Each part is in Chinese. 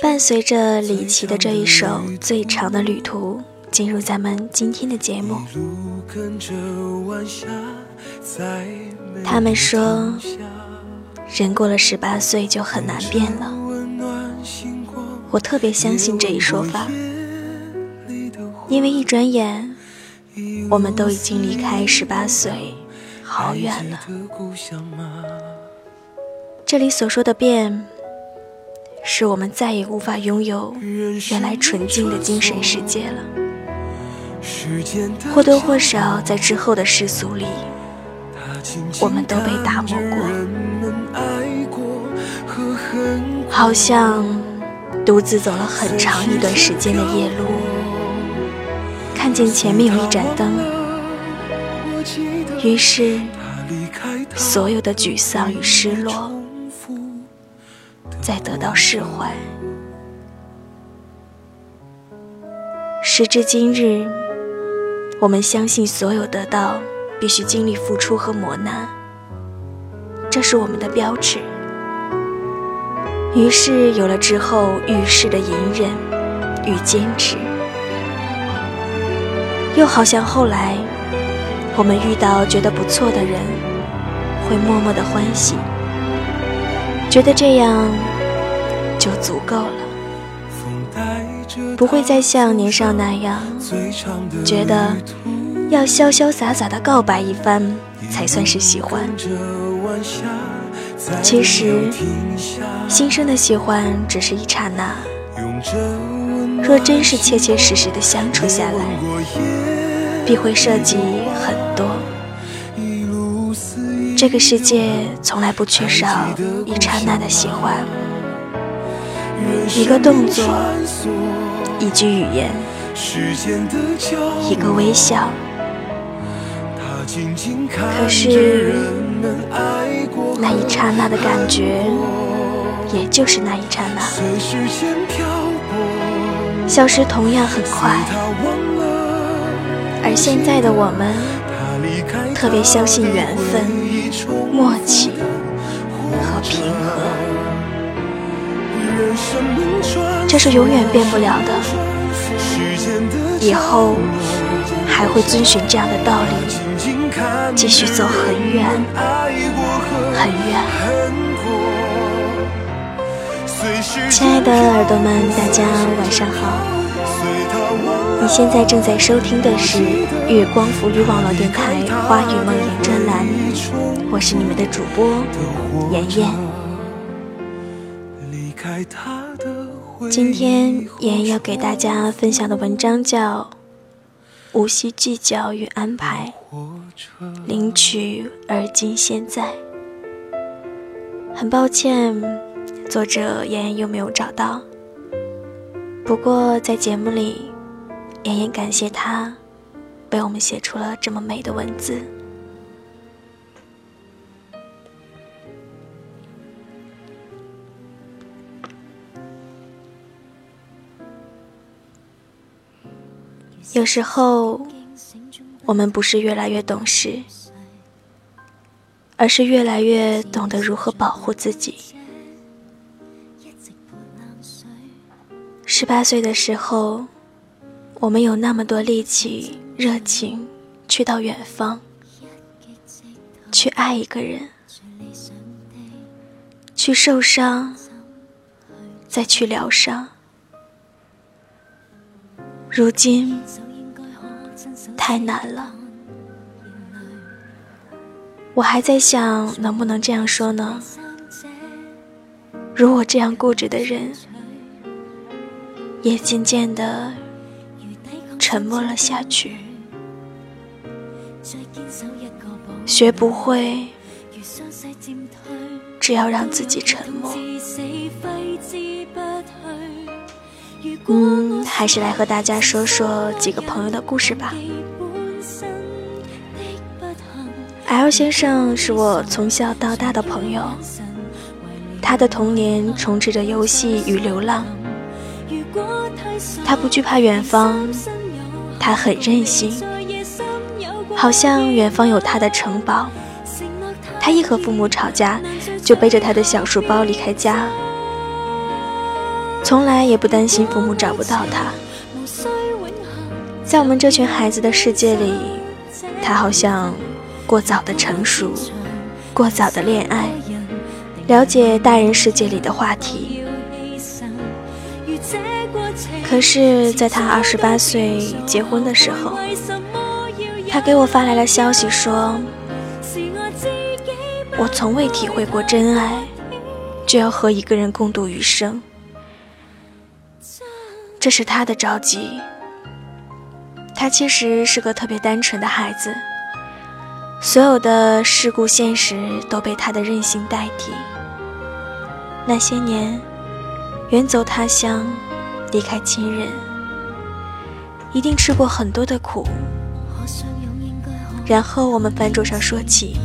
伴随着李琦的这一首《最长的旅途》，进入咱们今天的节目。他们说，人过了十八岁就很难变了。我特别相信这一说法，因为一转眼，我们都已经离开十八岁好远了。这里所说的变。是我们再也无法拥有原来纯净的精神世界了。或多或少，在之后的世俗里，我们都被打磨过，好像独自走了很长一段时间的夜路，看见前面有一盏灯，于是所有的沮丧与失落。再得到释怀。时至今日，我们相信所有得到必须经历付出和磨难，这是我们的标志。于是有了之后遇事的隐忍与坚持，又好像后来我们遇到觉得不错的人，会默默的欢喜，觉得这样。就足够了，不会再像年少那样，觉得要潇潇洒洒的告白一番才算是喜欢。其实，心生的喜欢只是一刹那，若真是切切实实的相处下来，必会涉及很多。这个世界从来不缺少一刹那的喜欢。一个动作，一句语言，一个微笑。可是，那一刹那的感觉，也就是那一刹那。消失同样很快，而现在的我们，特别相信缘分、默契这是永远变不了的，以后还会遵循这样的道理，继续走很远很远。亲爱的耳朵们，大家晚上好！你现在正在收听的是月光浮语网络电台《花语梦魇》专栏，我是你们的主播妍妍。今天妍要给大家分享的文章叫《无需计较与安排，领取而今现在》。很抱歉，作者妍妍又没有找到。不过在节目里，妍妍感谢他，为我们写出了这么美的文字。有时候，我们不是越来越懂事，而是越来越懂得如何保护自己。十八岁的时候，我们有那么多力气、热情，去到远方，去爱一个人，去受伤，再去疗伤。如今。太难了，我还在想能不能这样说呢？如我这样固执的人，也渐渐的沉默了下去。学不会，只要让自己沉默。嗯，还是来和大家说说几个朋友的故事吧。L 先生是我从小到大的朋友，他的童年充斥着游戏与流浪。他不惧怕远方，他很任性，好像远方有他的城堡。他一和父母吵架，就背着他的小书包离开家，从来也不担心父母找不到他。在我们这群孩子的世界里，他好像过早的成熟，过早的恋爱，了解大人世界里的话题。可是，在他二十八岁结婚的时候，他给我发来了消息说：“我从未体会过真爱，就要和一个人共度余生。”这是他的着急。他其实是个特别单纯的孩子，所有的世故现实都被他的任性代替。那些年，远走他乡。离开亲人，一定吃过很多的苦。然后我们饭桌上说起，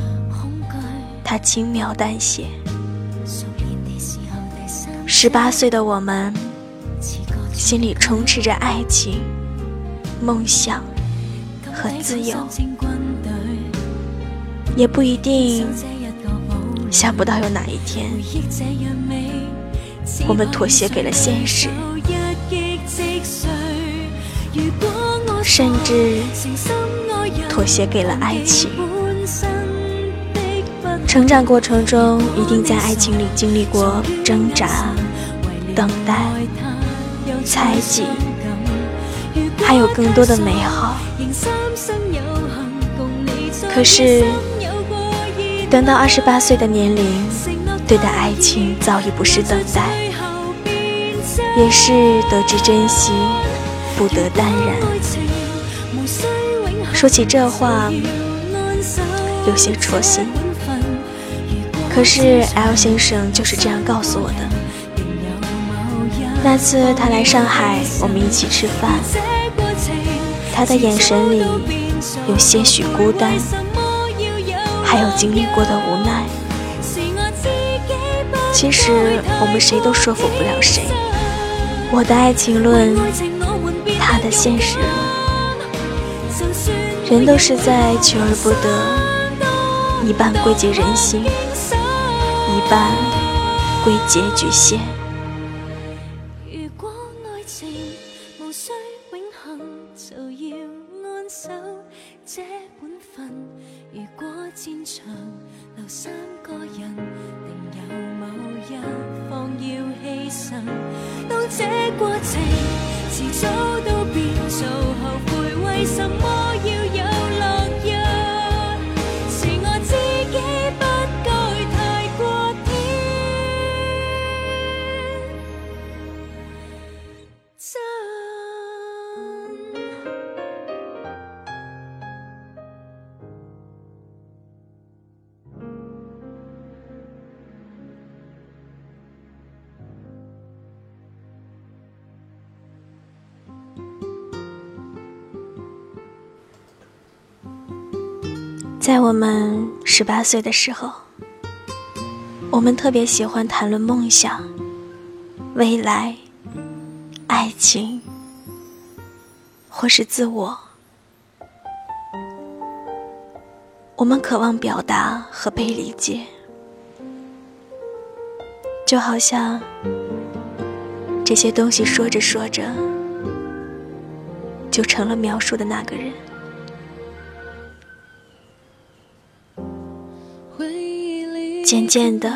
他轻描淡写。十八岁的我们，心里充斥着爱情、梦想和自由，也不一定想不到有哪一天，我们妥协给了现实。甚至妥协给了爱情。成长过程中，一定在爱情里经历过挣扎、等待、猜忌，还有更多的美好。可是，等到二十八岁的年龄，对待爱情早已不是等待，也是得知珍惜。不得淡然。说起这话，有些戳心。可是 L 先生就是这样告诉我的。那次他来上海，我们一起吃饭，他的眼神里有些许孤单，还有经历过的无奈。其实我们谁都说服不了谁。我的爱情论。他的现实论，人都是在求而不得，一半归结人心，一半归结局限。你就在我们十八岁的时候，我们特别喜欢谈论梦想、未来、爱情，或是自我。我们渴望表达和被理解，就好像这些东西说着说着，就成了描述的那个人。渐渐的，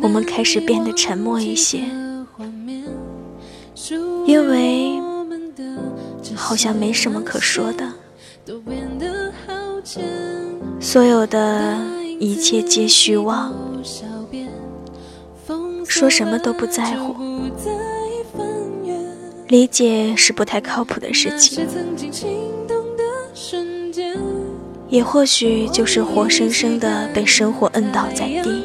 我们开始变得沉默一些，因为好像没什么可说的，所有的一切皆虚妄，说什么都不在乎，理解是不太靠谱的事情。也或许就是活生生的被生活摁倒在地，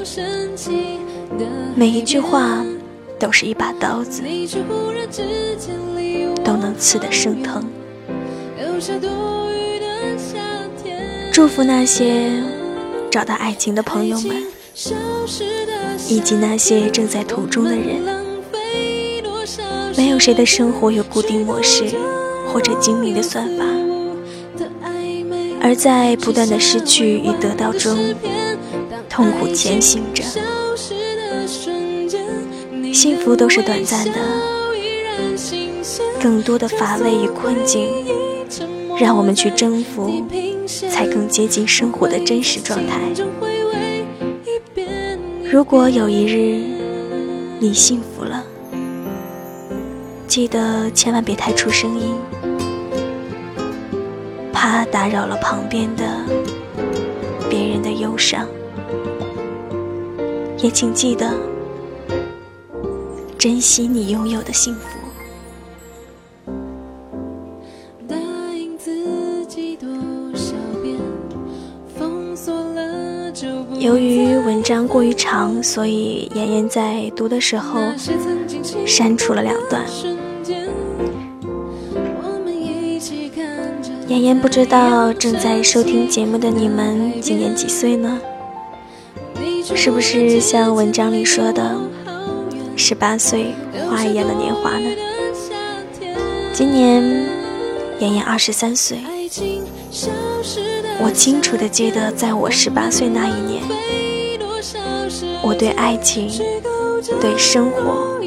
每一句话都是一把刀子，都能刺得生疼。祝福那些找到爱情的朋友们，以及那些正在途中的人。没有谁的生活有固定模式或者精明的算法。而在不断的失去与得到中，痛苦前行着。幸福都是短暂的，更多的乏味与困境，让我们去征服，才更接近生活的真实状态。如果有一日你幸福了，记得千万别太出声音，怕打扰了旁边的别人的忧伤。也请记得珍惜你拥有的幸福。由于文章过于长，所以妍妍在读的时候删除了两段。妍妍不知道正在收听节目的你们今年几岁呢？是不是像文章里说的，十八岁花一样的年华呢？今年妍妍二十三岁，我清楚的记得，在我十八岁那一年，我对爱情、对生活、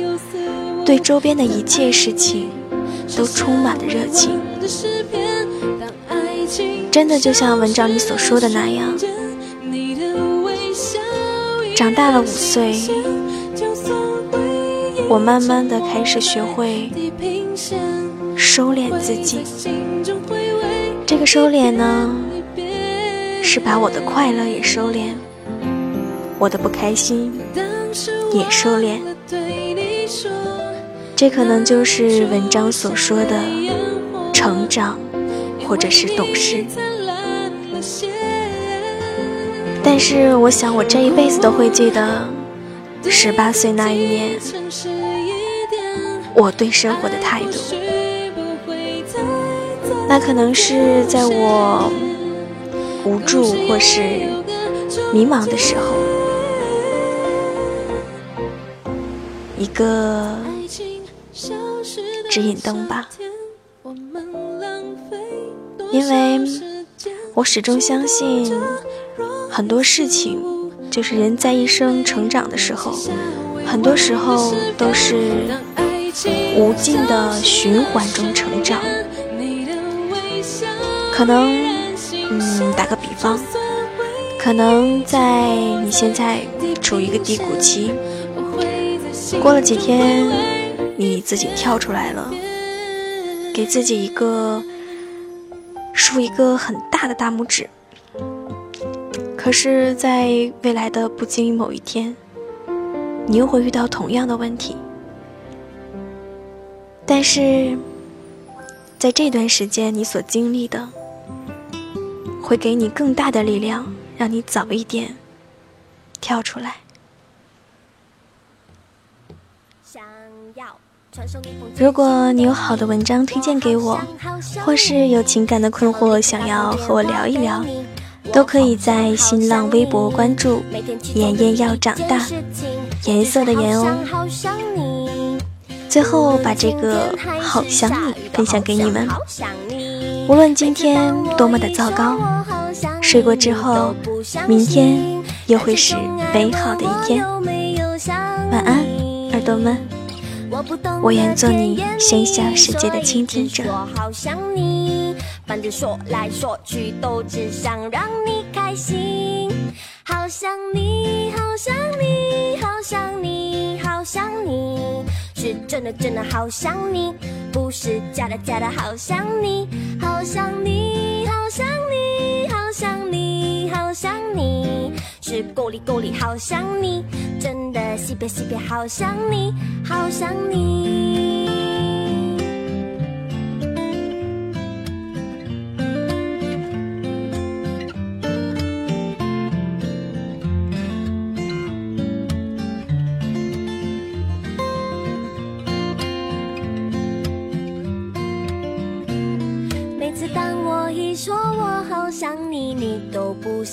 对周边的一切事情，都充满了热情。真的就像文章里所说的那样。长大了五岁，我慢慢的开始学会收敛自己。这个收敛呢，是把我的快乐也收敛，我的不开心也收敛。这可能就是文章所说的成长，或者是懂事。但是我想，我这一辈子都会记得十八岁那一年，我对生活的态度。那可能是在我无助或是迷茫的时候，一个指引灯吧。因为我始终相信。很多事情，就是人在一生成长的时候，很多时候都是无尽的循环中成长。可能，嗯，打个比方，可能在你现在处于一个低谷期，过了几天，你自己跳出来了，给自己一个竖一个很大的大拇指。可是，在未来的不经意某一天，你又会遇到同样的问题。但是，在这段时间，你所经历的，会给你更大的力量，让你早一点跳出来。如果你有好的文章推荐给我，或是有情感的困惑想要和我聊一聊。都可以在新浪微博关注“妍妍要长大”，颜色的颜哦。最后把这个“好想你”分享给你们。无论今天多么的糟糕，睡过之后，明天又会是美好的一天。晚安，耳朵们。我愿做你喧嚣世界的倾听者。我好想你反正说来说去都只想让你开心，好想你，好想你，好想你，好想你，是真的真的好想你，不是假的假的好想你，好想你，想你，好想你，好想你，是够力够力好想你，真的西北西边好想你，好想你。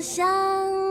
想。